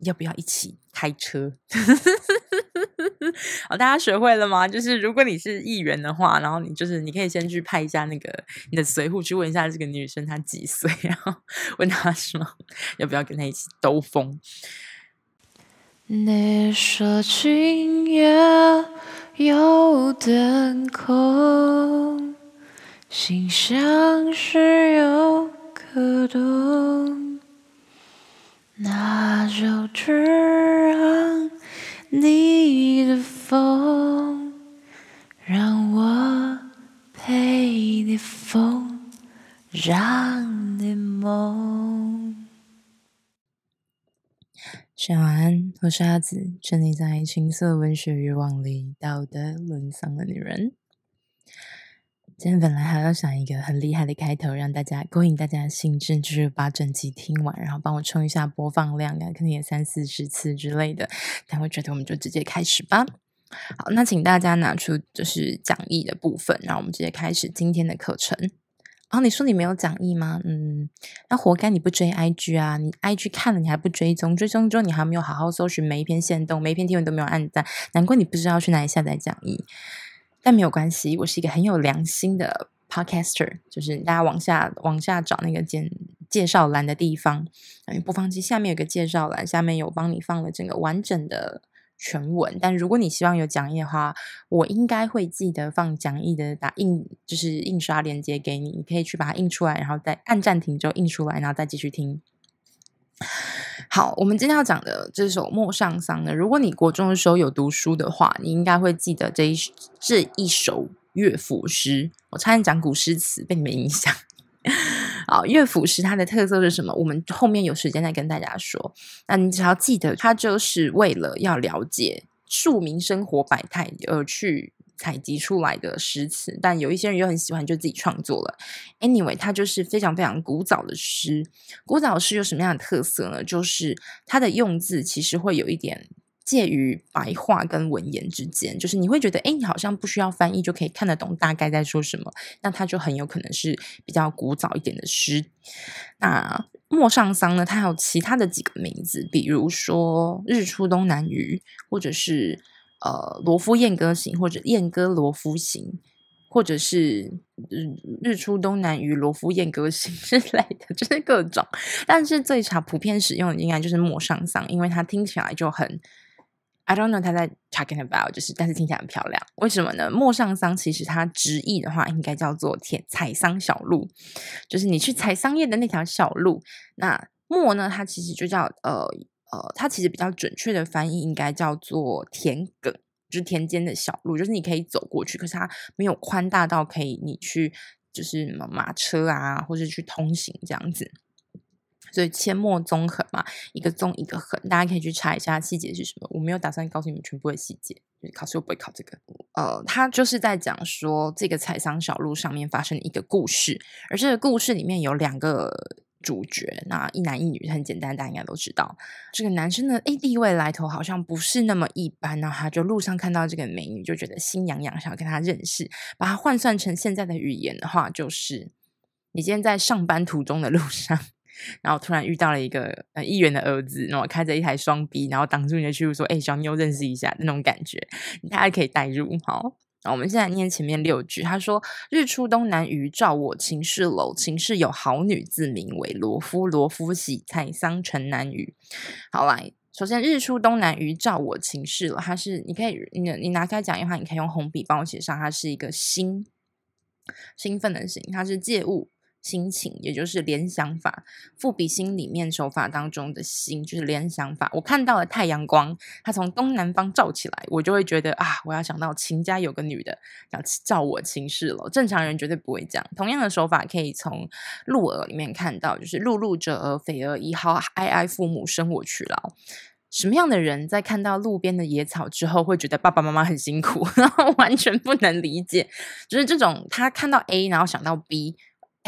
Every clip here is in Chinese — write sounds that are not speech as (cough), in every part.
要不要一起开车？好，(laughs) 大家学会了吗？就是如果你是议员的话，然后你就是你可以先去派一下那个你的随扈去问一下这个女生她几岁，然后 (laughs) 问她说要不要跟她一起兜风。你说今夜有点空，心像是有个洞，那就只让你的风，让我陪你疯，让你梦。晚安，我是阿紫，沉溺在情色文学欲望里，道德沦丧的女人。今天本来还要想一个很厉害的开头，让大家勾引大家的兴致，就是把整集听完，然后帮我冲一下播放量，可能也三四十次之类的。但我觉得我们就直接开始吧。好，那请大家拿出就是讲义的部分，然后我们直接开始今天的课程。哦，你说你没有讲义吗？嗯，那活该你不追 IG 啊！你 IG 看了你还不追踪，追踪之后你还没有好好搜寻每一篇限动，每一篇贴文都没有按赞，难怪你不知道去哪里下载讲义。但没有关系，我是一个很有良心的 podcaster，就是大家往下往下找那个简介绍栏的地方，嗯播放器下面有个介绍栏，下面有帮你放了整个完整的。全文，但如果你希望有讲义的话，我应该会记得放讲义的打印，就是印刷链接给你，你可以去把它印出来，然后再按暂停之后印出来，然后再继续听。好，我们今天要讲的这首《陌上桑》呢，如果你国中的时候有读书的话，你应该会记得这一这一首乐府诗。我差点讲古诗词，被你们影响。好，乐府诗它的特色是什么？我们后面有时间再跟大家说。那你只要记得，它就是为了要了解庶民生活百态而去采集出来的诗词。但有一些人又很喜欢，就自己创作了。Anyway，它就是非常非常古早的诗。古早诗有什么样的特色呢？就是它的用字其实会有一点。介于白话跟文言之间，就是你会觉得，哎，你好像不需要翻译就可以看得懂大概在说什么，那它就很有可能是比较古早一点的诗。那陌上桑呢，它还有其他的几个名字，比如说日出东南隅，或者是呃罗夫燕歌行，或者燕歌罗夫行，或者是日出东南隅罗夫燕歌行 (laughs) 之类的，就是各种。但是最常普遍使用的应该就是陌上桑，因为它听起来就很。I don't know 他在 talking about，就是但是听起来很漂亮，为什么呢？陌上桑其实它直译的话应该叫做田采桑小路，就是你去采桑叶的那条小路。那陌呢，它其实就叫呃呃，它其实比较准确的翻译应该叫做田埂，就是田间的小路，就是你可以走过去，可是它没有宽大到可以你去就是什么马车啊，或者去通行这样子。所以阡陌纵横嘛，一个纵一个横，大家可以去查一下细节是什么。我没有打算告诉你们全部的细节，就是考试又不会考这个。呃，他就是在讲说这个采桑小路上面发生一个故事，而这个故事里面有两个主角，那一男一女，很简单，大家应该都知道。这个男生的诶地位来头好像不是那么一般，然后他就路上看到这个美女，就觉得心痒痒，想要跟她认识。把它换算成现在的语言的话，就是你今天在上班途中的路上。然后突然遇到了一个议员的儿子，然后开着一台双 B，然后挡住你的去路，说：“哎，小妞，认识一下。”那种感觉，大家可以代入。好，我们现在念前面六句。他说：“日出东南隅，照我秦氏楼。秦氏有好女，自名为罗夫。罗夫喜采桑城南隅。”好，来，首先“日出东南隅，照我秦氏楼。”它是你可以你你拿开讲义的话，你可以用红笔帮我写上，它是一个兴兴奋的兴，它是借物。心情，也就是联想法，赋比兴里面手法当中的兴，就是联想法。我看到了太阳光，它从东南方照起来，我就会觉得啊，我要想到秦家有个女的要照我秦氏了。正常人绝对不会这样。同样的手法可以从鹿儿里面看到，就是碌碌折儿，匪儿一号，哀哀父母生我劬劳。什么样的人在看到路边的野草之后，会觉得爸爸妈妈很辛苦，(laughs) 然后完全不能理解，就是这种他看到 A，然后想到 B。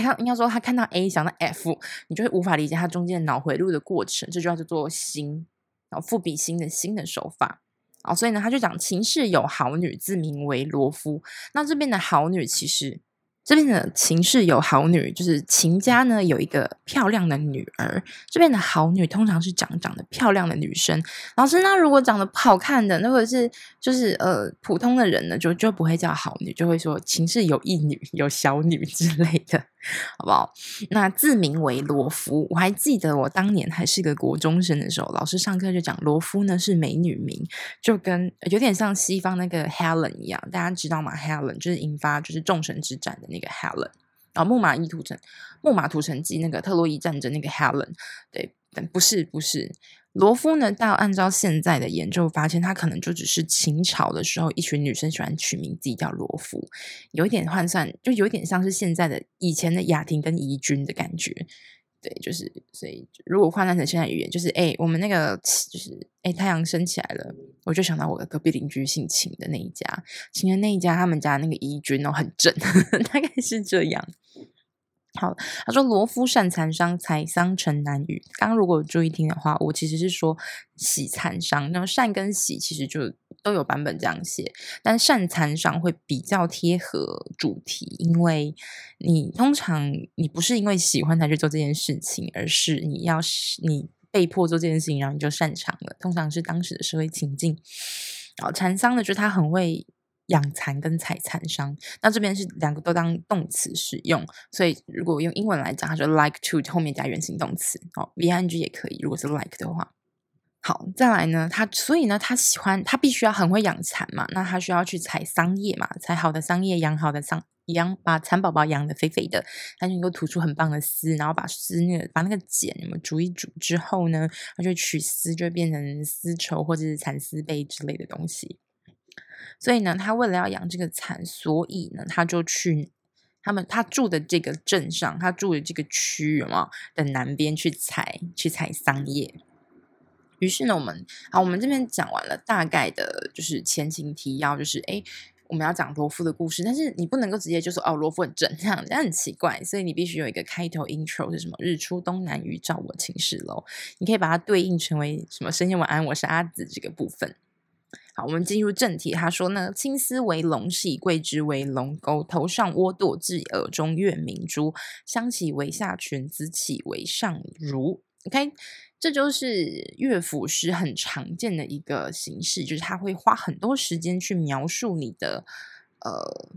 他应该说，他看到 A 想到 F，你就会无法理解他中间的脑回路的过程。这就叫做兴，然后赋比兴的新的手法。哦，所以呢，他就讲秦氏有好女，自名为罗敷。那这边的好女其实这边的秦氏有好女，就是秦家呢有一个漂亮的女儿。这边的好女通常是长长得漂亮的女生。老师，那如果长得不好看的，那或者是就是呃普通的人呢，就就不会叫好女，就会说秦氏有一女，有小女之类的，好不好？那自名为罗夫。我还记得我当年还是个国中生的时候，老师上课就讲罗夫呢是美女名，就跟有点像西方那个 Helen 一样，大家知道吗？Helen 就是引发就是众神之战的那个。Helen，然后木马伊屠城、木马屠城记那个特洛伊战争那个 Helen，对，但不是不是罗夫呢？到按照现在的研究发现，他可能就只是秦朝的时候一群女生喜欢取名自己叫罗夫，有一点换算，就有点像是现在的以前的雅婷跟怡君的感觉。对，就是所以，如果换算成现在语言，就是哎，我们那个就是哎，太阳升起来了，我就想到我的隔壁邻居姓秦的那一家，秦的那一家，他们家那个怡君哦很正，(laughs) 大概是这样。好，他说罗夫善残伤，采桑成南雨。刚刚如果注意听的话，我其实是说喜残伤，那么善跟喜其实就都有版本这样写，但善残伤会比较贴合主题，因为你通常你不是因为喜欢才去做这件事情，而是你要你被迫做这件事情，然后你就擅长了。通常是当时的社会情境。然后，残桑呢，就是他很会。养蚕跟采蚕伤，那这边是两个都当动词使用，所以如果用英文来讲，它就 like to 后面加原形动词，哦，ing 也可以。如果是 like 的话，好，再来呢，他所以呢，他喜欢他必须要很会养蚕嘛，那他需要去采桑叶嘛，采好的桑叶，养好的桑，养把蚕宝宝养得肥肥的，他就能够吐出很棒的丝，然后把丝那个把那个茧那么煮一煮之后呢，他就取丝，就变成丝绸或者是蚕丝被之类的东西。所以呢，他为了要养这个蚕，所以呢，他就去他们他住的这个镇上，他住的这个区域嘛的南边去采去采桑叶。于是呢，我们好，我们这边讲完了大概的，就是前情提要，就是哎，我们要讲罗夫的故事，但是你不能够直接就说哦，罗夫很正，这样这样很奇怪，所以你必须有一个开头 intro 是什么？日出东南雨，照我寝室楼。你可以把它对应成为什么？深夜晚安，我是阿紫这个部分。好，我们进入正题。他说呢，青丝为龙系，桂枝为龙钩，头上窝堕髻，耳中月明珠。香起为下裙，紫起为上襦。OK，这就是乐府诗很常见的一个形式，就是他会花很多时间去描述你的呃。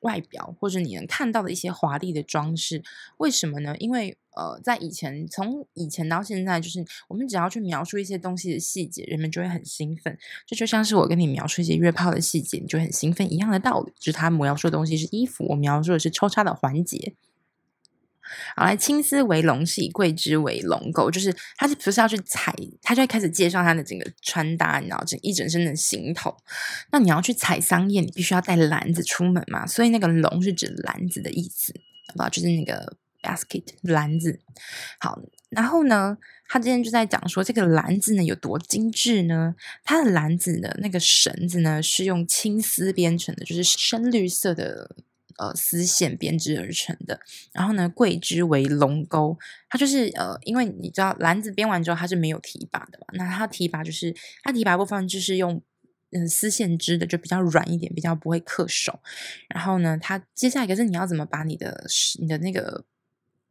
外表或者你能看到的一些华丽的装饰，为什么呢？因为呃，在以前，从以前到现在，就是我们只要去描述一些东西的细节，人们就会很兴奋。这就，像是我跟你描述一些约炮的细节，你就很兴奋一样的道理。就是他描述的东西是衣服，我描述的是抽插的环节。好，来，青丝为龙是以，桂枝为龙钩，就是他是不是要去采，他就会开始介绍他的整个穿搭，你知道，整一整身的行头。那你要去采桑叶，你必须要带篮子出门嘛，所以那个龙是指篮子的意思，好不好？就是那个 basket 篮子。好，然后呢，他今天就在讲说这个篮子呢有多精致呢？它的篮子的那个绳子呢是用青丝编成的，就是深绿色的。呃，丝线编织而成的。然后呢，桂枝为龙钩，它就是呃，因为你知道篮子编完之后它是没有提把的嘛，那它提把就是它提把部分就是用嗯丝线织的，就比较软一点，比较不会恪手。然后呢，它接下来可是你要怎么把你的你的那个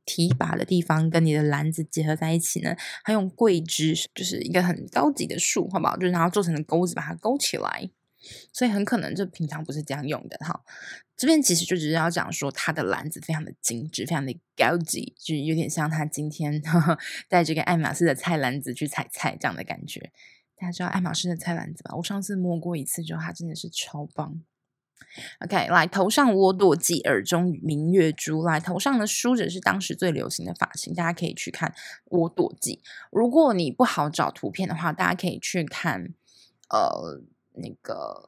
提把的地方跟你的篮子结合在一起呢？它用桂枝，就是一个很高级的树，好不好？就是然后做成的钩子，把它勾起来。所以很可能就平常不是这样用的哈。这边其实就只是要讲说，它的篮子非常的精致，非常的高级，就有点像他今天呵 (laughs) 呵带这个爱马仕的菜篮子去采菜这样的感觉。大家知道爱马仕的菜篮子吧？我上次摸过一次之后，它真的是超棒。OK，来，头上窝堕髻，耳中明月珠。来，头上的梳子是当时最流行的发型，大家可以去看窝堕髻。如果你不好找图片的话，大家可以去看呃那个。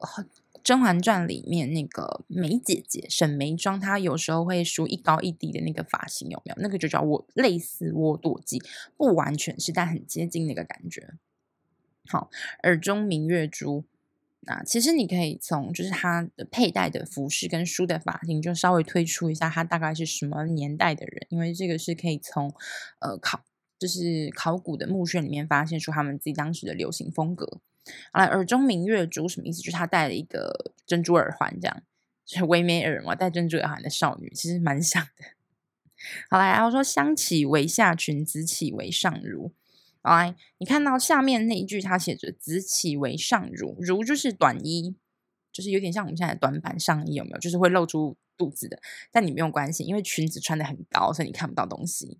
《甄嬛传》里面那个眉姐姐沈眉庄，她有时候会梳一高一低的那个发型，有没有？那个就叫我，类似窝堕髻，不完全是，但很接近那个感觉。好，耳中明月珠，那其实你可以从就是她的佩戴的服饰跟梳的发型，就稍微推出一下她大概是什么年代的人，因为这个是可以从呃考就是考古的墓穴里面发现出他们自己当时的流行风格。好来，耳中明月珠什么意思？就是她戴了一个珍珠耳环，这样就是唯美耳嘛，戴珍珠耳环的少女，其实蛮像的。好来，然后说香起为下裙，紫起为上襦。好来，你看到下面那一句，它写着“紫起为上襦”，襦就是短衣，就是有点像我们现在的短版上衣，有没有？就是会露出肚子的。但你没有关系，因为裙子穿得很高，所以你看不到东西。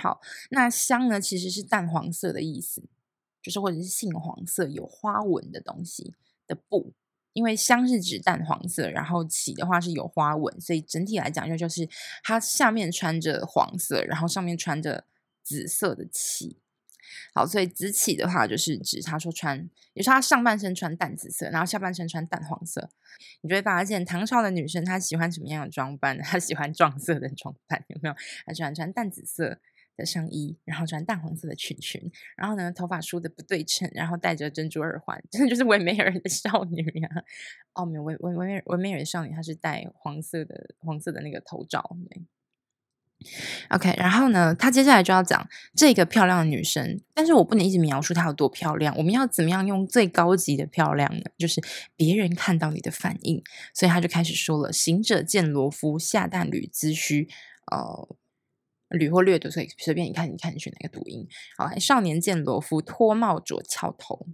好，那香呢，其实是淡黄色的意思，就是或者是杏黄色有花纹的东西的布。因为香是指淡黄色，然后起的话是有花纹，所以整体来讲就就是它下面穿着黄色，然后上面穿着紫色的起。好，所以紫起的话就是指他说穿，也是他上半身穿淡紫色，然后下半身穿淡黄色。你就会发现唐朝的女生她喜欢什么样的装扮？她喜欢撞色的装扮，有没有？她喜欢穿淡紫色。的上衣，然后穿淡黄色的裙裙，然后呢，头发梳的不对称，然后戴着珍珠耳环，真 (laughs) 的就是维美尔的少女呀、哦，没有维维维梅维梅尔的少女，她是戴黄色的黄色的那个头罩。，OK，然后呢，她接下来就要讲这个漂亮的女生，但是我不能一直描述她有多漂亮，我们要怎么样用最高级的漂亮呢？就是别人看到你的反应，所以她就开始说了：“行者见罗敷，下淡缕髭须。”呃。捋或略读，所以随便你看，你看你选哪个读音。好来，少年见罗敷，脱帽着翘头。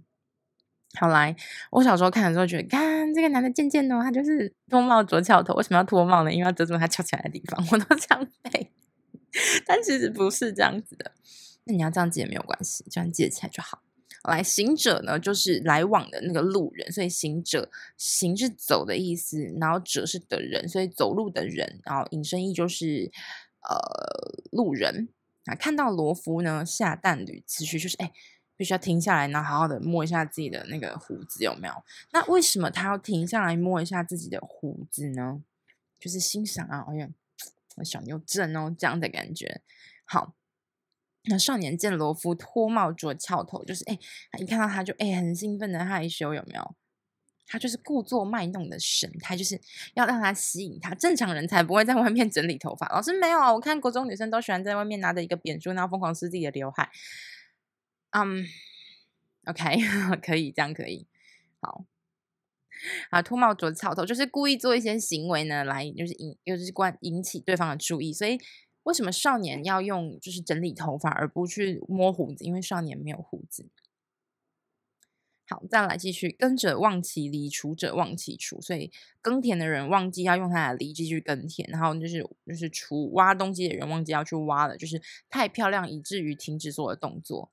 好来，我小时候看的时候觉得，看这个男的贱贱的，他就是脱帽着翘头。为什么要脱帽呢？因为要遮住他翘起来的地方。我都这样背，但其实不是这样子的。那你要这样记也没有关系，这样记起来就好。好来，行者呢，就是来往的那个路人，所以行者行是走的意思，然后者是的人，所以走路的人，然后引申义就是。呃，路人啊，看到罗夫呢，下淡缕髭须，就是哎，必须要停下来，然后好好的摸一下自己的那个胡子有没有？那为什么他要停下来摸一下自己的胡子呢？就是欣赏啊，哎呀，小牛正哦，这样的感觉。好，那少年见罗夫脱帽着翘头，就是哎，一看到他就哎，很兴奋的害羞，有没有？他就是故作卖弄的神态，就是要让他吸引他。正常人才不会在外面整理头发。老师没有啊，我看国中女生都喜欢在外面拿着一个扁梳，然后疯狂撕自己的刘海。嗯、，OK，(laughs) 可以这样可以。好，啊，脱帽着草头，就是故意做一些行为呢，来就是引，就是关引起对方的注意。所以为什么少年要用就是整理头发，而不去摸胡子？因为少年没有胡子。好，再来继续。耕者忘其犁，锄者忘其锄。所以耕田的人忘记要用他的犁继续耕田，然后就是就是锄挖东西的人忘记要去挖了，就是太漂亮以至于停止做的动作。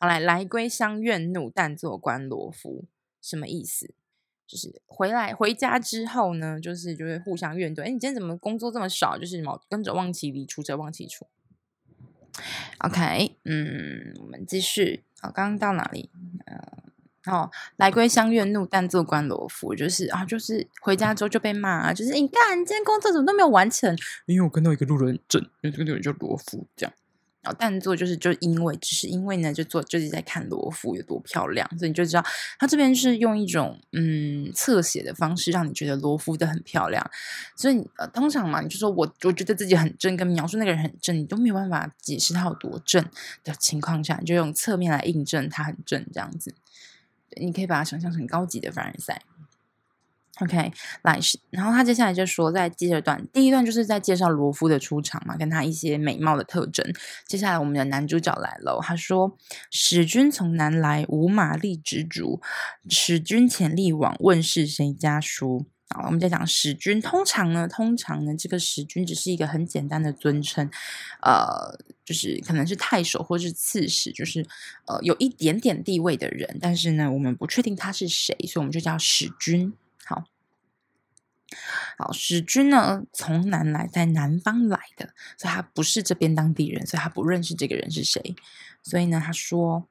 好来，来归乡怨怒，但坐观罗敷。什么意思？就是回来回家之后呢，就是就会互相怨怼。哎，你今天怎么工作这么少？就是什么耕者忘其犁，锄者忘其锄。OK，嗯，我们继续。好，刚刚到哪里？嗯，哦，来归乡愿怒，但坐官罗浮，就是啊，就是回家之后就被骂啊，就是你干，今天工作怎么都没有完成？因为我看到一个路人证，因为这个路人叫罗浮，这样。但做就是就因为只是因为呢，就做就是在看罗浮有多漂亮，所以你就知道他这边是用一种嗯侧写的方式让你觉得罗浮的很漂亮。所以呃通常嘛，你就说我我觉得自己很正，跟描述那个人很正，你都没有办法解释他有多正的情况下，你就用侧面来印证他很正这样子。你可以把它想象成高级的凡尔赛。OK，来，然后他接下来就说，在第二段，第一段就是在介绍罗夫的出场嘛，跟他一些美貌的特征。接下来我们的男主角来了，他说：“使君从南来，无马力直逐。使君潜力往，问是谁家书？”好，我们再讲使君。通常呢，通常呢，这个使君只是一个很简单的尊称，呃，就是可能是太守或是刺史，就是呃有一点点地位的人，但是呢，我们不确定他是谁，所以我们就叫使君。好好，使君呢，从南来，在南方来的，所以他不是这边当地人，所以他不认识这个人是谁。所以呢，他说：“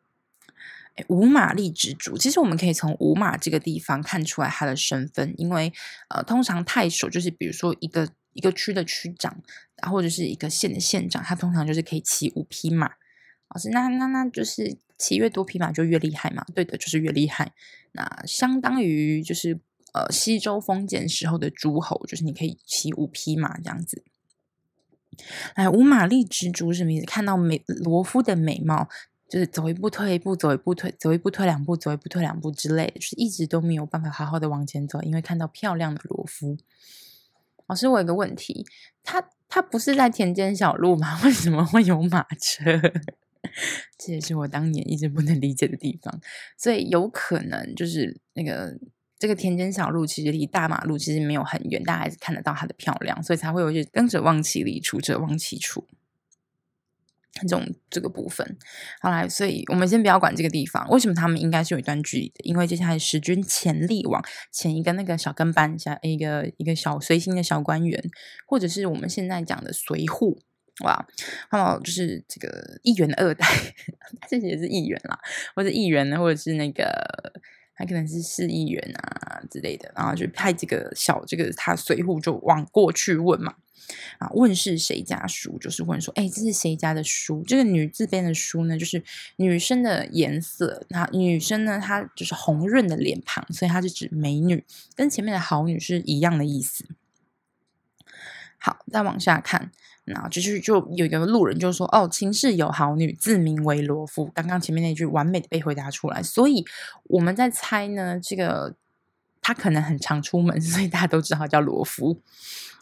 哎，五马力直逐。”其实我们可以从五马这个地方看出来他的身份，因为呃，通常太守就是比如说一个一个区的区长，或者是一个县的县长，他通常就是可以骑五匹马。老师，那那那就是骑越多匹马就越厉害嘛？对的，就是越厉害。那相当于就是。呃，西周封建时候的诸侯，就是你可以骑五匹马这样子。来，五马力直逐什么意思？看到美罗夫的美貌，就是走一步退一步，走一步退，走一步退两步，走一步退两步之类的，就是一直都没有办法好好的往前走，因为看到漂亮的罗夫。老师，我有个问题，他他不是在田间小路吗？(laughs) 为什么会有马车？(laughs) 这也是我当年一直不能理解的地方。所以有可能就是那个这个田间小路其实离大马路其实没有很远，大家还是看得到它的漂亮，所以才会有一些耕者忘其利，处者忘其处。这种这个部分，好来，所以我们先不要管这个地方，为什么他们应该是有一段距离的？因为接下来时军潜力往前一个那个小跟班，下一个一个小随行的小官员，或者是我们现在讲的随扈，哇，还有就是这个议员的二代，(laughs) 这些也是议员啦，或者议员呢，或者是那个他可能是市议员啊之类的，然后就派这个小这个他随扈就往过去问嘛。啊，问是谁家书，就是问说，哎，这是谁家的书？这个女字边的书呢，就是女生的颜色。那女生呢，她就是红润的脸庞，所以她是指美女，跟前面的好女是一样的意思。再往下看，那就是就有一个路人就说，哦，秦氏有好女，自名为罗敷。刚刚前面那句完美的被回答出来，所以我们在猜呢，这个他可能很常出门，(laughs) 所以大家都知道他叫罗夫。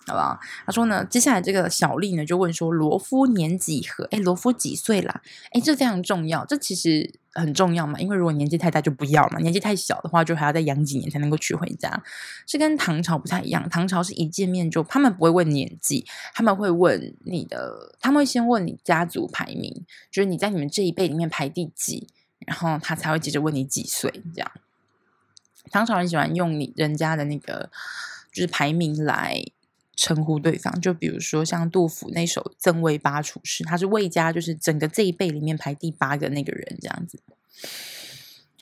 好不好？他说呢，接下来这个小丽呢就问说：“罗夫年几何？哎，罗夫几岁啦？哎，这非常重要，这其实很重要嘛。因为如果年纪太大就不要嘛，年纪太小的话就还要再养几年才能够娶回家。这跟唐朝不太一样，唐朝是一见面就他们不会问年纪，他们会问你的，他们会先问你家族排名，就是你在你们这一辈里面排第几，然后他才会接着问你几岁。这样，唐朝人喜欢用你人家的那个就是排名来。称呼对方，就比如说像杜甫那首《赠卫八处士》，他是卫家，就是整个这一辈里面排第八个那个人，这样子。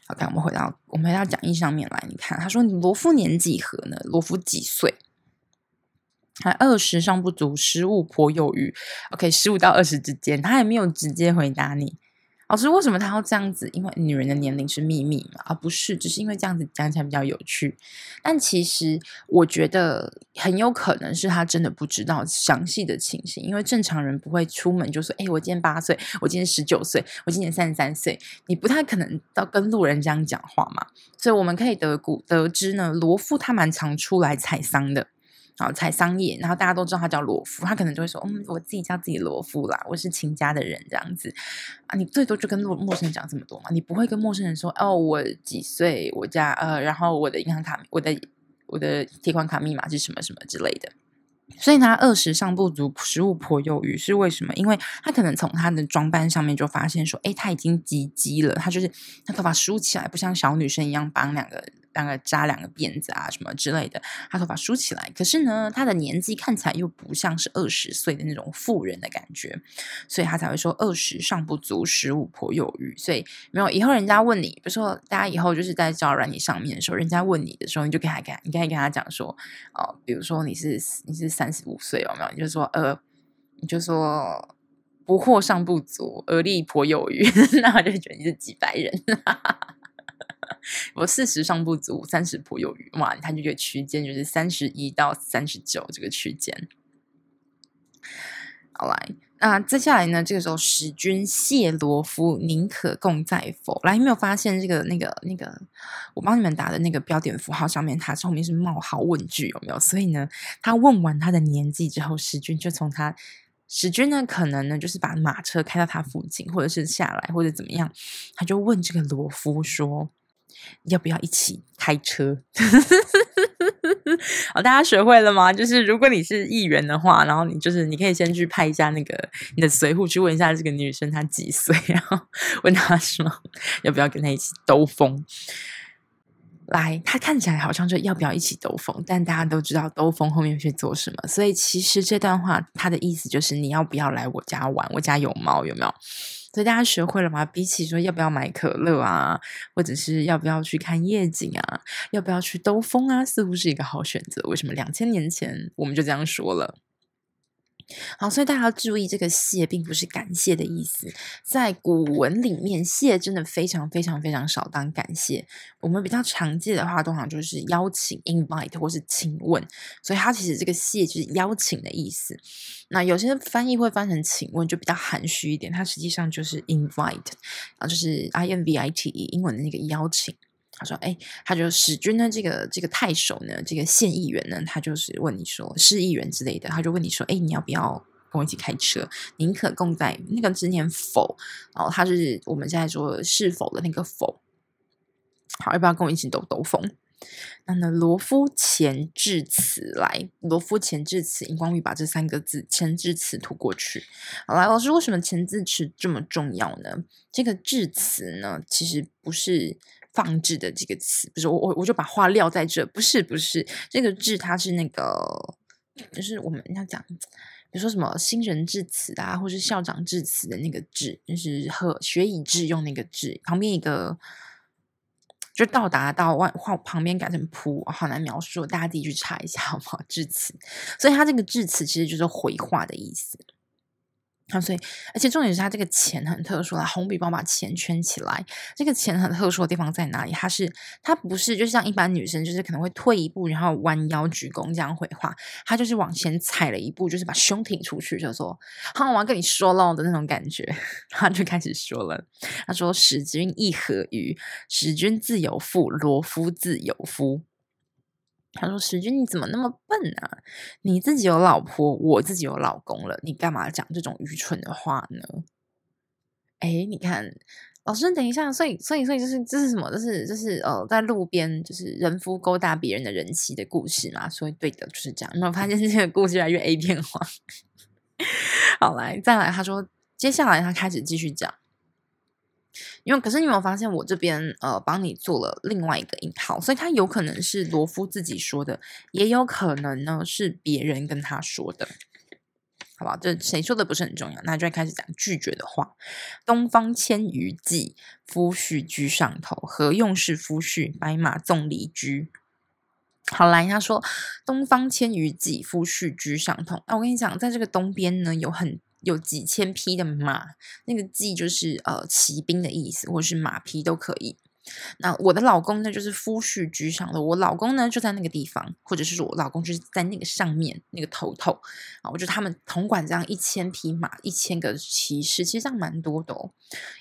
好，看我们回到我们回到讲义上面来，你看他说：“罗夫年几何呢？罗夫几岁？还二十尚不足，十五颇有余。OK，十五到二十之间，他还没有直接回答你。”老师，为什么他要这样子？因为女人的年龄是秘密嘛，而不是只是因为这样子讲起来比较有趣。但其实我觉得很有可能是他真的不知道详细的情形，因为正常人不会出门就说：“哎，我今年八岁，我今年十九岁，我今年三十三岁。”你不太可能到跟路人这样讲话嘛。所以我们可以得古得知呢，罗夫他蛮常出来采桑的。然后采桑叶，然后大家都知道他叫罗夫，他可能就会说：“嗯，我自己叫自己罗夫啦，我是秦家的人，这样子啊。”你最多就跟陌陌生人讲这么多嘛，你不会跟陌生人说：“哦，我几岁，我家呃，然后我的银行卡，我的我的提款卡密码是什么什么之类的。”所以他二十尚不足，十五颇有余，是为什么？因为他可能从他的装扮上面就发现说：“哎，他已经及笄了，他就是他头发梳起来，不像小女生一样绑两个。”大概扎两个辫子啊，什么之类的，他头发梳起来，可是呢，他的年纪看起来又不像是二十岁的那种妇人的感觉，所以他才会说二十尚不足，十五颇有余。所以没有以后人家问你，比如说大家以后就是在交友软体上面的时候，人家问你的时候，你就给他看，你可以跟他讲说，哦，比如说你是你是三十五岁有没有？你就说呃，你就说不惑尚不足，而立颇有余，(laughs) 那我就觉得你是几百人。我四十尚不足，三十颇有余。哇，他这个区间就是三十一到三十九这个区间。好来，那接下来呢？这个时候使君谢罗夫，宁可共在否？来，有没有发现这个那个那个？我帮你们打的那个标点符号上面，它后面是冒号问句，有没有？所以呢，他问完他的年纪之后，使君就从他使君呢，可能呢就是把马车开到他附近，或者是下来，或者怎么样，他就问这个罗夫说。要不要一起开车？好，(laughs) 大家学会了吗？就是如果你是议员的话，然后你就是你可以先去拍一下那个你的随扈去问一下这个女生她几岁，然后 (laughs) 问她说要不要跟她一起兜风。来，他看起来好像就要不要一起兜风，但大家都知道兜风后面去做什么，所以其实这段话他的意思就是你要不要来我家玩？我家有猫，有没有？所以大家学会了吗？比起说要不要买可乐啊，或者是要不要去看夜景啊，要不要去兜风啊，似乎是一个好选择。为什么两千年前我们就这样说了？好，所以大家要注意，这个谢并不是感谢的意思。在古文里面，谢真的非常非常非常少当感谢。我们比较常见的话，通常就是邀请 （invite） 或是请问。所以它其实这个谢就是邀请的意思。那有些翻译会翻成请问，就比较含蓄一点。它实际上就是 invite，啊，就是 i n v i t e，英文的那个邀请。他说：“哎，他就使君呢，这个这个太守呢，这个县议员呢，他就是问你说，市议员之类的，他就问你说，哎，你要不要跟我一起开车？宁可共在那个字念否，然后他是我们现在说是否的那个否。好，要不要跟我一起兜兜风？那呢，罗夫前至此来，罗夫前至此，荧光玉把这三个字前至此涂过去。好来，老师，为什么前字词这么重要呢？这个至此呢，其实不是。”放置的这个词，不是我我我就把话撂在这，不是不是这个至，它是那个，就是我们要讲，比如说什么新人致辞啊，或是校长致辞的那个致，就是和学以致用那个致，旁边一个就到达到外话旁边改成仆，好难描述，大家自己去查一下好不好？致辞，所以它这个致辞其实就是回话的意思。啊，所以，而且重点是它这个钱很特殊啦，红笔帮我把钱圈起来。这个钱很特殊的地方在哪里？它是，它不是，就像一般女生，就是可能会退一步，然后弯腰鞠躬这样回话。他就是往前踩了一步，就是把胸挺出去，就说：“好，我要跟你说喽”的那种感觉。(laughs) 他就开始说了，他说：“使君亦何于？使君自有妇，罗夫自有夫。”他说：“石君，你怎么那么笨啊？你自己有老婆，我自己有老公了，你干嘛讲这种愚蠢的话呢？”哎，你看，老师，等一下，所以，所以，所以，就是这是什么？就是就是呃，在路边就是人夫勾搭别人的人妻的故事嘛？所以，对的，就是这样。那我发现这个故事越来越 A 片化。(laughs) 好，来，再来，他说，接下来他开始继续讲。因为可是你有没有发现，我这边呃帮你做了另外一个引号，所以他有可能是罗夫自己说的，也有可能呢是别人跟他说的，好吧？这谁说的不是很重要，那就开始讲拒绝的话。东方千余骑，夫婿居上头，何用是夫婿？白马纵离居。好来，他说东方千余骑，夫婿居上头。那我跟你讲，在这个东边呢，有很。有几千匹的马，那个骑就是呃骑兵的意思，或是马匹都可以。那我的老公呢，就是夫婿居上的，我老公呢就在那个地方，或者是说我老公就是在那个上面那个头头啊。我觉得他们统管这样一千匹马，一千个骑士，其实这样蛮多的哦。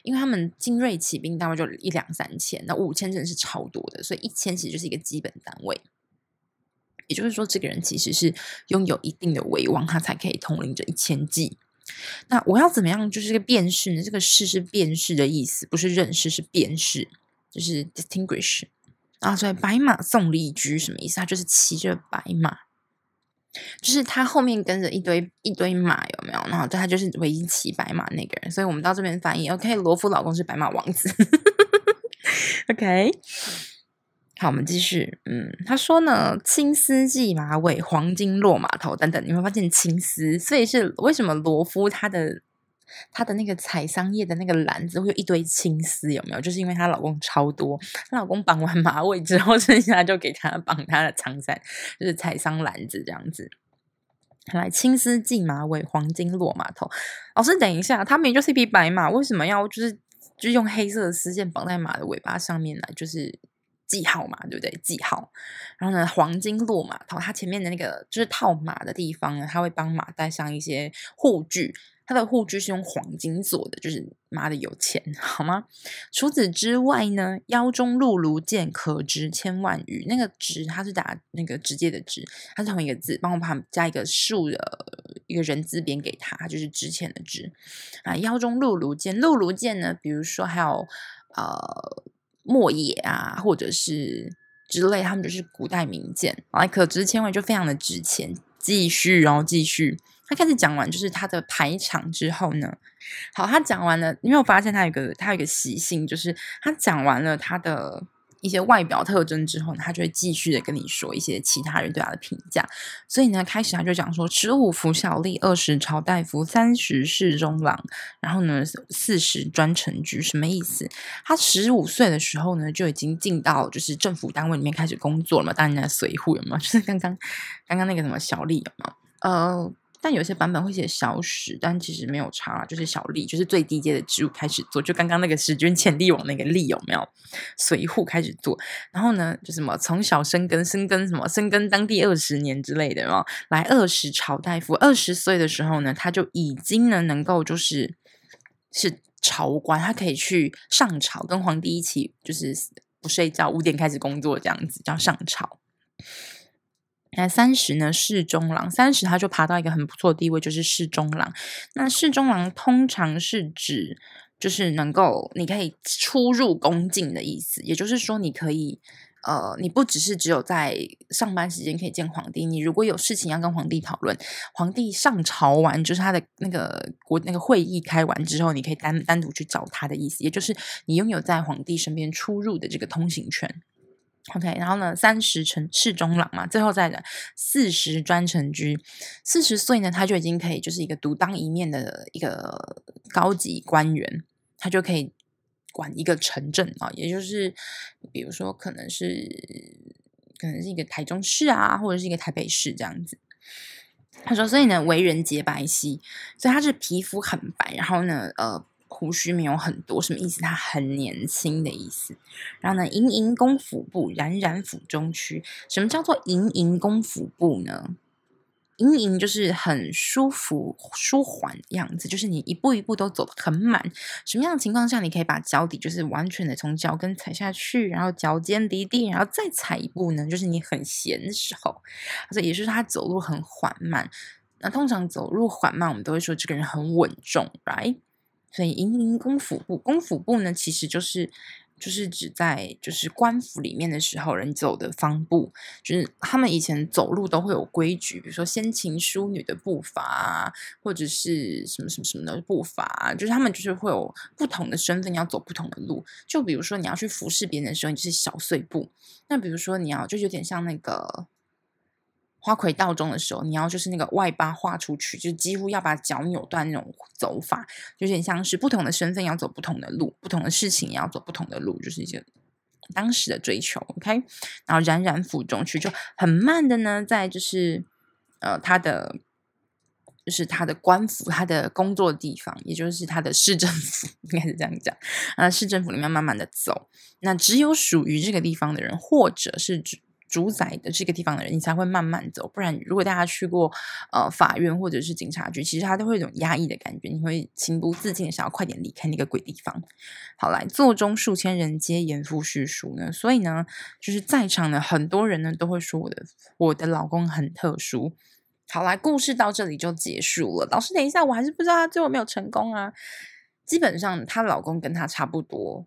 因为他们精锐骑兵大概就一两三千，那五千真的是超多的，所以一千其实就是一个基本单位。也就是说，这个人其实是拥有一定的威望，他才可以统领这一千骑。那我要怎么样？就是这个辨识呢？这个“识”是辨识的意思，不是认识，是辨识，就是 distinguish 啊。所以“白马送离居”什么意思？他就是骑着白马，就是他后面跟着一堆一堆马，有没有？然后他就是唯一骑白马那个人。所以我们到这边翻译，OK，罗夫老公是白马王子，(laughs) OK。好，我们继续。嗯，他说呢，青丝系马尾，黄金落马头等等。你会发现青丝，所以是为什么罗夫他的他的那个采桑叶的那个篮子会有一堆青丝？有没有？就是因为她老公超多，她老公绑完马尾之后，(laughs) 剩下就给她绑她的长伞，就是采桑篮子这样子。来，青丝系马尾，黄金落马头。老师，等一下，他明明就是一匹白马，为什么要就是就用黑色的丝线绑在马的尾巴上面来？就是。记号嘛，对不对？记号，然后呢，黄金落马套，它前面的那个就是套马的地方呢，它会帮马带上一些护具，它的护具是用黄金做的，就是妈的有钱，好吗？除此之外呢，腰中辘轤剑，可值千万余。那个值，它是打那个直接的值，它是同一个字，帮我把加一个竖的一个人字边给它，就是值钱的值啊。腰中辘轤剑，辘轤剑呢，比如说还有呃。莫邪啊，或者是之类，他们就是古代名剑，来可值千万，就非常的值钱。继续，然后继续，他开始讲完就是他的排场之后呢，好，他讲完了，你有没有发现他有一个他有一个习性，就是他讲完了他的。一些外表特征之后，他就会继续的跟你说一些其他人对他的评价。所以呢，开始他就讲说：十五服小吏，二十朝大夫，三十侍中郎，然后呢，四十专承居。什么意思？他十五岁的时候呢，就已经进到就是政府单位里面开始工作了嘛。当然，随扈有没有？就是刚刚刚刚那个什么小吏有没有？呃，但有些版本会写小史，但其实没有差，就是小利，就是最低阶的职务开始做。就刚刚那个史君遣帝王那个利有没有？随户开始做，然后呢，就什么从小生根，生根什么，生根当地二十年之类的，然后来二十朝大夫，二十岁的时候呢，他就已经呢能够就是是朝官，他可以去上朝，跟皇帝一起就是不睡觉，五点开始工作，这样子叫上朝。那三十呢？侍中郎，三十他就爬到一个很不错的地位，就是侍中郎。那侍中郎通常是指就是能够你可以出入宫禁的意思，也就是说你可以呃，你不只是只有在上班时间可以见皇帝，你如果有事情要跟皇帝讨论，皇帝上朝完就是他的那个国那个会议开完之后，你可以单单独去找他的意思，也就是你拥有在皇帝身边出入的这个通行权。OK，然后呢，三十成侍中郎嘛，最后再来四十专城居，四十岁呢，他就已经可以就是一个独当一面的一个高级官员，他就可以管一个城镇啊，也就是比如说可能是可能是一个台中市啊，或者是一个台北市这样子。他说，所以呢，为人洁白皙，所以他是皮肤很白，然后呢，呃。胡须没有很多，什么意思？他很年轻的意思。然后呢，盈盈攻府步，冉冉府中区。什么叫做盈盈攻府步呢？盈盈就是很舒服、舒缓的样子，就是你一步一步都走得很满。什么样的情况下，你可以把脚底就是完全的从脚跟踩下去，然后脚尖离地，然后再踩一步呢？就是你很闲的时候，所以也就是他走路很缓慢。那通常走路缓慢，我们都会说这个人很稳重，right？所以，盈盈攻府步，攻府步呢，其实就是就是指在就是官府里面的时候人走的方步，就是他们以前走路都会有规矩，比如说先秦淑女的步伐啊，或者是什么什么什么的步伐啊，就是他们就是会有不同的身份要走不同的路。就比如说你要去服侍别人的时候，你就是小碎步；那比如说你要就有点像那个。花魁道中的时候，你要就是那个外八画出去，就几乎要把脚扭断那种走法，就有点像是不同的身份要走不同的路，不同的事情也要走不同的路，就是一些当时的追求。OK，然后冉冉府中去，就很慢的呢，在就是呃他的就是他的官府，他的工作地方，也就是他的市政府，应该是这样讲啊，市政府里面慢慢的走，那只有属于这个地方的人，或者是。主宰的这个地方的人，你才会慢慢走。不然，如果大家去过呃法院或者是警察局，其实他都会有一种压抑的感觉，你会情不自禁的想要快点离开那个鬼地方。好，来座中数千人皆言夫婿殊呢，所以呢，就是在场的很多人呢都会说我的我的老公很特殊。好，来故事到这里就结束了。老师，等一下，我还是不知道他最后没有成功啊。基本上，她老公跟她差不多。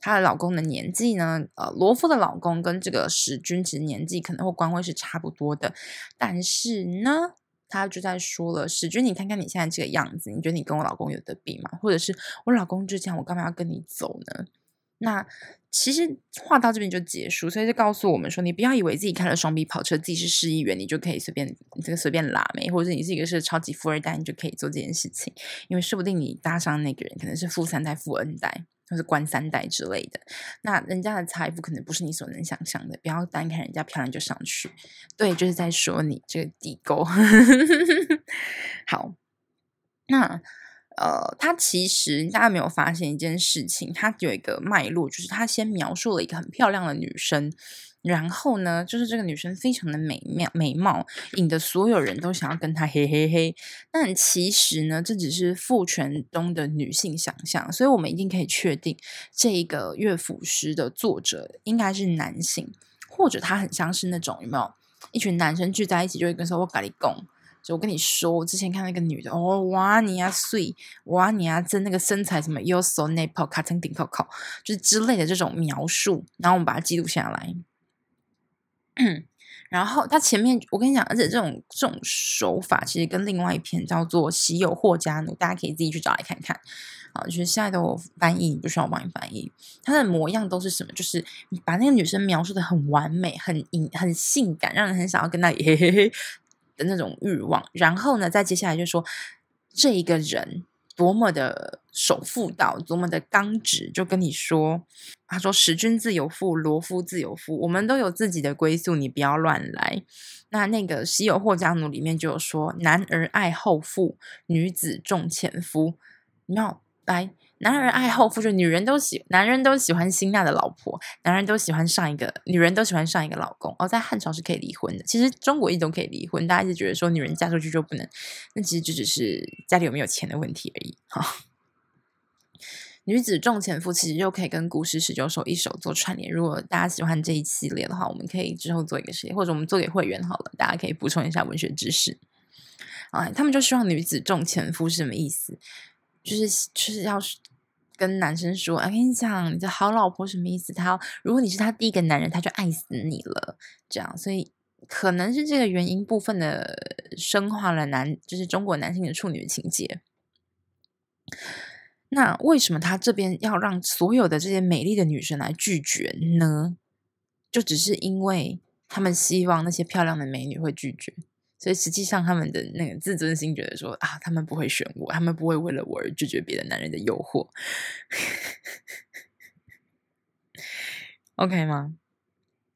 她的老公的年纪呢？呃，罗夫的老公跟这个史君其实年纪可能或官位是差不多的，但是呢，他就在说了：史君，你看看你现在这个样子，你觉得你跟我老公有得比吗？或者是我老公之前，我干嘛要跟你走呢？那其实话到这边就结束，所以就告诉我们说，你不要以为自己开了双 B 跑车，自己是市议员，你就可以随便这个随便拉妹，或者你是一个是超级富二代，你就可以做这件事情，因为说不定你搭上那个人可能是富三代、富 N 代。或是官三代之类的，那人家的财富可能不是你所能想象的。不要单看人家漂亮就上去，对，就是在说你这个地沟。(laughs) 好，那呃，他其实大家没有发现一件事情，他有一个脉络，就是他先描述了一个很漂亮的女生。然后呢，就是这个女生非常的美妙美貌，引得所有人都想要跟她嘿嘿嘿。但其实呢，这只是父权中的女性想象，所以我们一定可以确定，这一个乐府诗的作者应该是男性，或者他很像是那种有没有一群男生聚在一起，就会跟说“我跟你讲”，就我跟你说，我之前看那个女的，哦哇你呀碎，哇你呀真那个身材什么，you so nipple 卡成顶扣扣，就是之类的这种描述，然后我们把它记录下来。(clears throat) 然后他前面，我跟你讲，而且这种这种手法其实跟另外一篇叫做《喜有霍家奴》，大家可以自己去找来看看。啊，就是现在都有翻译，不需要我帮你翻译。他的模样都是什么？就是把那个女生描述的很完美、很隐、很性感，让人很想要跟她 (laughs) 嘿嘿嘿的那种欲望。然后呢，再接下来就说这一个人多么的守妇道，多么的刚直，就跟你说，他说：“使君自有妇，罗夫自有夫，我们都有自己的归宿，你不要乱来。”那那个《西游霍家奴》里面就有说：“男儿爱后妇，女子重前夫。”你要来。男人爱后夫，就女人都喜，男人都喜欢辛辣的老婆，男人都喜欢上一个，女人都喜欢上一个老公。哦，在汉朝是可以离婚的，其实中国一直都可以离婚。大家一直觉得说女人嫁出去就不能，那其实就只是家里有没有钱的问题而已。哈、女子重前夫，其实就可以跟古诗十九首一首做串联。如果大家喜欢这一系列的话，我们可以之后做一个系列，或者我们做给会员好了，大家可以补充一下文学知识。啊，他们就希望女子重前夫是什么意思？就是就是要跟男生说，我跟你讲，你的好老婆什么意思？他如果你是他第一个男人，他就爱死你了。这样，所以可能是这个原因部分的深化了男，就是中国男性的处女情结。那为什么他这边要让所有的这些美丽的女生来拒绝呢？就只是因为他们希望那些漂亮的美女会拒绝。所以实际上，他们的那个自尊心觉得说啊，他们不会选我，他们不会为了我而拒绝别的男人的诱惑。OK 吗？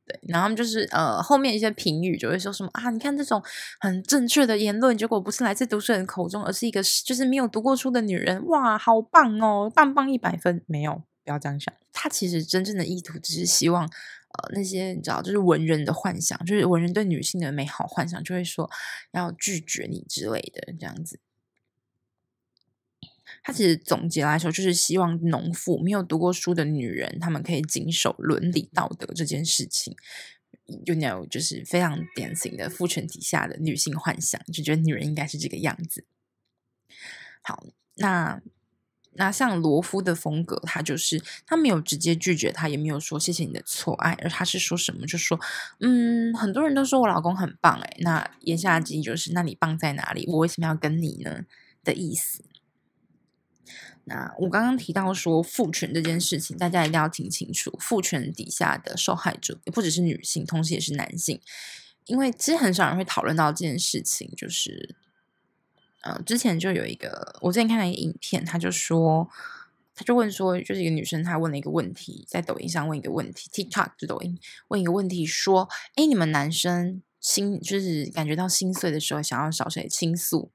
对，然后就是呃，后面一些评语就会说什么啊，你看这种很正确的言论，结果不是来自读书人口中，而是一个就是没有读过书的女人，哇，好棒哦，棒棒一百分，没有，不要这样想，他其实真正的意图只是希望。呃，那些你知道，就是文人的幻想，就是文人对女性的美好幻想，就会说要拒绝你之类的这样子。他其实总结来说，就是希望农妇没有读过书的女人，她们可以谨守伦理道德这件事情。You know，就是非常典型的父权底下的女性幻想，就觉得女人应该是这个样子。好，那。那像罗夫的风格，他就是他没有直接拒绝他，也没有说谢谢你的错爱，而他是说什么，就说嗯，很多人都说我老公很棒，诶，那言下之意就是，那你棒在哪里？我为什么要跟你呢？的意思。那我刚刚提到说父权这件事情，大家一定要听清楚，父权底下的受害者也不只是女性，同时也是男性，因为其实很少人会讨论到这件事情，就是。呃，之前就有一个，我之前看了一个影片，他就说，他就问说，就是一个女生，她问了一个问题，在抖音上问一个问题，TikTok 就抖音问一个问题，说，哎，你们男生心就是感觉到心碎的时候，想要找谁倾诉？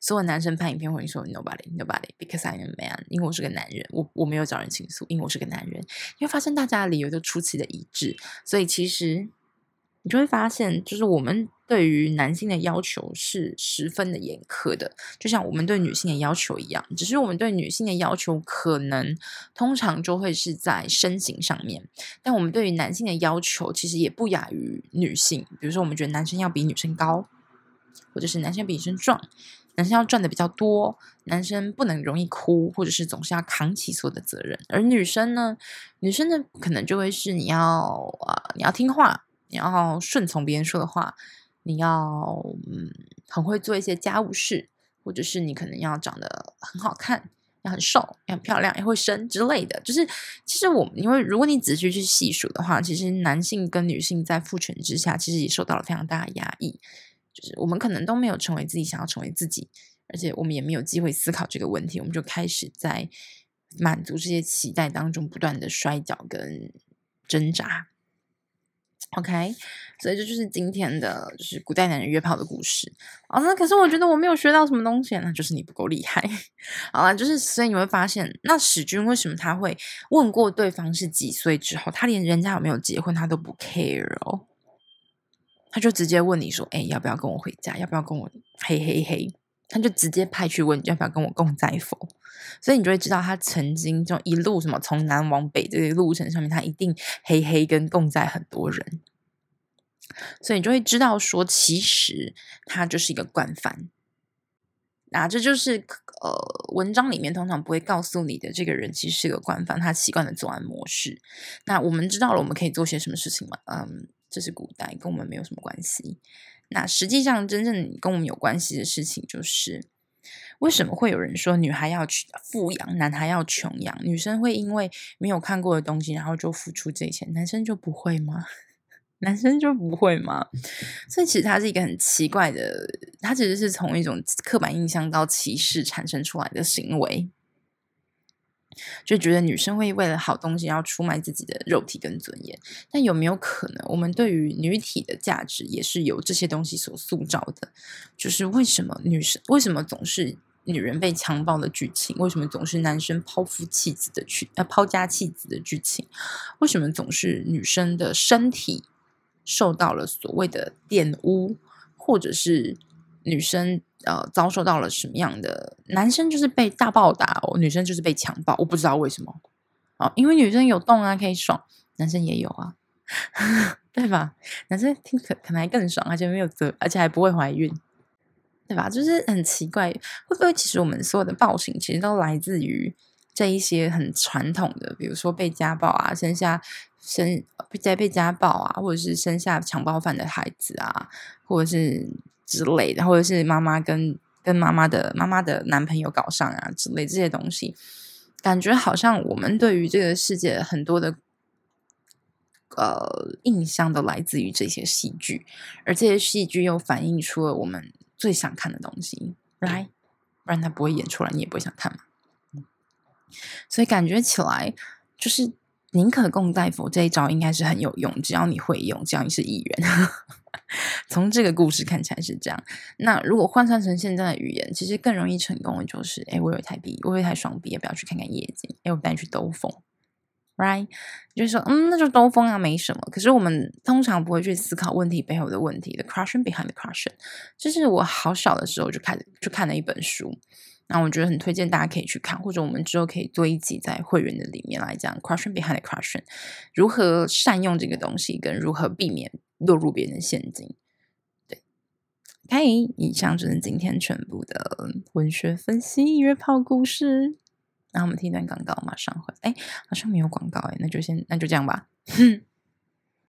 所有男生拍影片会说 Nobody，Nobody，because I'm a man，因为我是个男人，我我没有找人倾诉，因为我是个男人。因为发现大家的理由都出奇的一致，所以其实。你就会发现，就是我们对于男性的要求是十分的严苛的，就像我们对女性的要求一样。只是我们对女性的要求可能通常就会是在身形上面，但我们对于男性的要求其实也不亚于女性。比如说，我们觉得男生要比女生高，或者是男生比女生壮，男生要赚的比较多，男生不能容易哭，或者是总是要扛起所有的责任。而女生呢，女生呢可能就会是你要啊、呃，你要听话。你要顺从别人说的话，你要嗯很会做一些家务事，或者是你可能要长得很好看，要很瘦，要很漂亮，也会生之类的。就是其实我因为如果你仔细去细数的话，其实男性跟女性在父权之下，其实也受到了非常大的压抑。就是我们可能都没有成为自己想要成为自己，而且我们也没有机会思考这个问题，我们就开始在满足这些期待当中不断的摔跤跟挣扎。OK，所以这就是今天的，就是古代男人约炮的故事。啊，那可是我觉得我没有学到什么东西，那就是你不够厉害。(laughs) 好了，就是所以你会发现，那史君为什么他会问过对方是几岁之后，他连人家有没有结婚他都不 care 哦，他就直接问你说：“哎，要不要跟我回家？要不要跟我嘿嘿嘿？”他就直接派去问你要不要跟我共在否，所以你就会知道他曾经就一路什么从南往北这个路程上面，他一定嘿嘿跟共在很多人，所以你就会知道说，其实他就是一个惯犯。那这就是呃，文章里面通常不会告诉你的，这个人其实是个惯犯，他习惯的作案模式。那我们知道了，我们可以做些什么事情吗？嗯，这是古代，跟我们没有什么关系。那实际上，真正跟我们有关系的事情，就是为什么会有人说女孩要去富养，男孩要穷养？女生会因为没有看过的东西，然后就付出这些，男生就不会吗？(laughs) 男生就不会吗？所以其实它是一个很奇怪的，它其实是从一种刻板印象到歧视产生出来的行为，就觉得女生会为了好东西要出卖自己的肉体跟尊严。但有没有可能，我们对于女体的价值也是由这些东西所塑造的？就是为什么女生为什么总是女人被强暴的剧情？为什么总是男生抛夫弃子的剧呃抛家弃子的剧情？为什么总是女生的身体？受到了所谓的玷污，或者是女生呃遭受到了什么样的？男生就是被大暴打哦，女生就是被强暴，我不知道为什么哦，因为女生有洞啊，可以爽，男生也有啊，(laughs) 对吧？男生听可可能还更爽，而且没有责，而且还不会怀孕，对吧？就是很奇怪，会不会其实我们所有的暴行其实都来自于这一些很传统的，比如说被家暴啊，生下。生在被家暴啊，或者是生下强暴犯的孩子啊，或者是之类的，或者是妈妈跟跟妈妈的妈妈的男朋友搞上啊之类这些东西，感觉好像我们对于这个世界很多的呃印象都来自于这些戏剧，而这些戏剧又反映出了我们最想看的东西，来，不然他不会演出来，你也不会想看嘛。所以感觉起来就是。宁可共戴佛这一招应该是很有用，只要你会用，只要你是议员。从这个故事看起来是这样。那如果换算成现在的语言，其实更容易成功的就是：哎，我有一台笔，我有一台双笔，要不要去看看夜景？哎，我带你去兜风，right？就是说，嗯，那就兜风啊，没什么。可是我们通常不会去思考问题背后的问题，the question behind the question。就是我好小的时候就开始就看了一本书。那我觉得很推荐大家可以去看，或者我们之后可以做一集在会员的里面来讲 question behind the question，如何善用这个东西，跟如何避免落入别人的陷阱。对，OK，以上就是今天全部的文学分析约炮故事。那我们听一段广告，马上回。哎，好像没有广告哎，那就先那就这样吧。哼 (laughs)